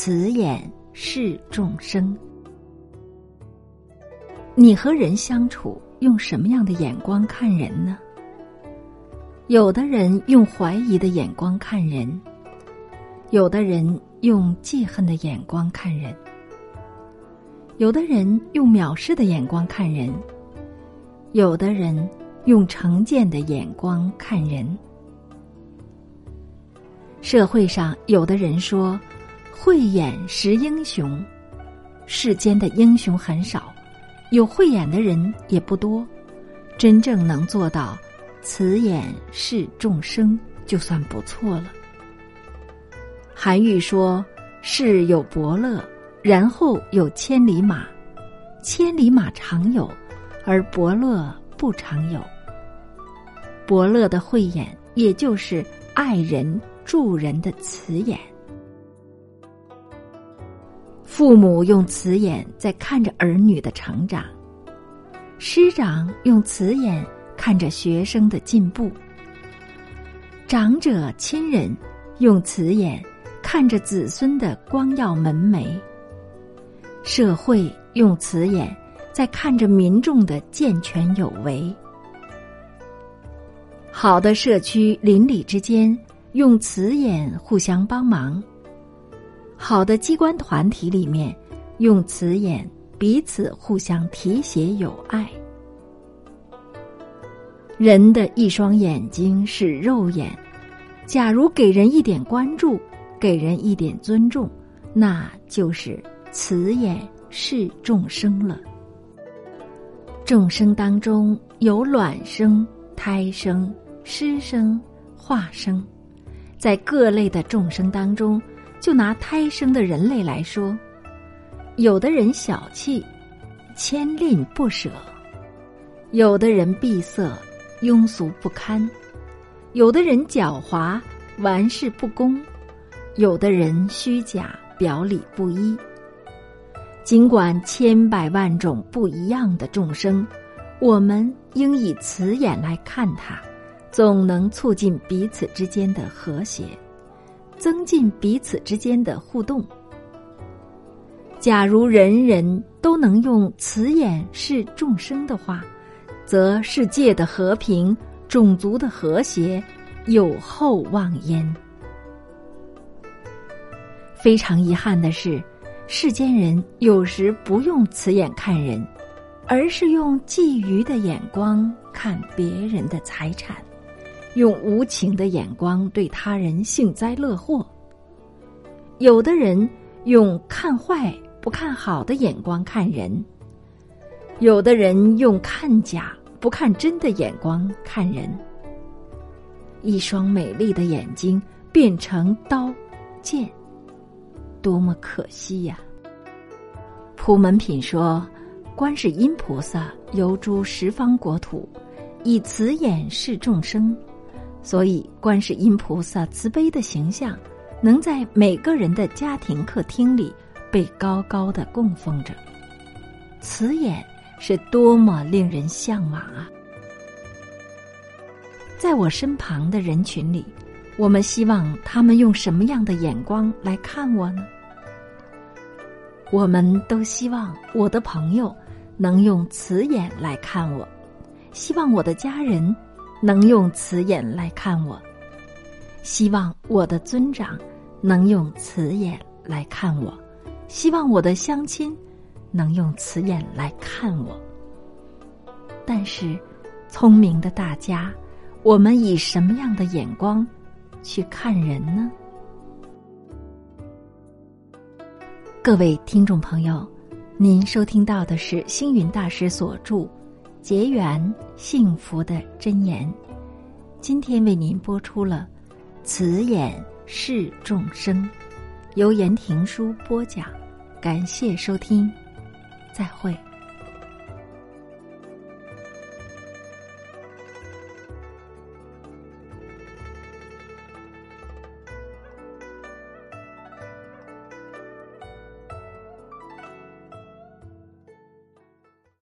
慈眼视众生。你和人相处，用什么样的眼光看人呢？有的人用怀疑的眼光看人，有的人用记恨的眼光看人，有的人用藐视的眼光看人，有的人用成见的眼光看人。社会上有的人说：“慧眼识英雄，世间的英雄很少。”有慧眼的人也不多，真正能做到慈眼视众生，就算不错了。韩愈说：“世有伯乐，然后有千里马。千里马常有，而伯乐不常有。伯乐的慧眼，也就是爱人助人的慈眼。”父母用慈眼在看着儿女的成长，师长用慈眼看着学生的进步，长者亲人用慈眼看着子孙的光耀门楣，社会用慈眼在看着民众的健全有为。好的社区邻里之间用慈眼互相帮忙。好的机关团体里面，用慈眼彼此互相提携友爱。人的一双眼睛是肉眼，假如给人一点关注，给人一点尊重，那就是慈眼视众生了。众生当中有卵生、胎生、湿生、化生，在各类的众生当中。就拿胎生的人类来说，有的人小气、牵吝不舍；有的人闭塞、庸俗不堪；有的人狡猾、玩世不恭；有的人虚假、表里不一。尽管千百万种不一样的众生，我们应以慈眼来看他，总能促进彼此之间的和谐。增进彼此之间的互动。假如人人都能用慈眼视众生的话，则世界的和平、种族的和谐有厚望焉。非常遗憾的是，世间人有时不用慈眼看人，而是用觊觎的眼光看别人的财产。用无情的眼光对他人幸灾乐祸。有的人用看坏不看好的眼光看人，有的人用看假不看真的眼光看人。一双美丽的眼睛变成刀剑，多么可惜呀！普门品说，观世音菩萨游诸十方国土，以慈眼视众生。所以，观世音菩萨慈悲的形象，能在每个人的家庭客厅里被高高的供奉着。慈眼是多么令人向往啊！在我身旁的人群里，我们希望他们用什么样的眼光来看我呢？我们都希望我的朋友能用慈眼来看我，希望我的家人。能用慈眼来看我，希望我的尊长能用慈眼来看我，希望我的乡亲能用慈眼来看我。但是，聪明的大家，我们以什么样的眼光去看人呢？各位听众朋友，您收听到的是星云大师所著。结缘幸福的箴言，今天为您播出了“慈眼视众生”，由言庭书播讲，感谢收听，再会。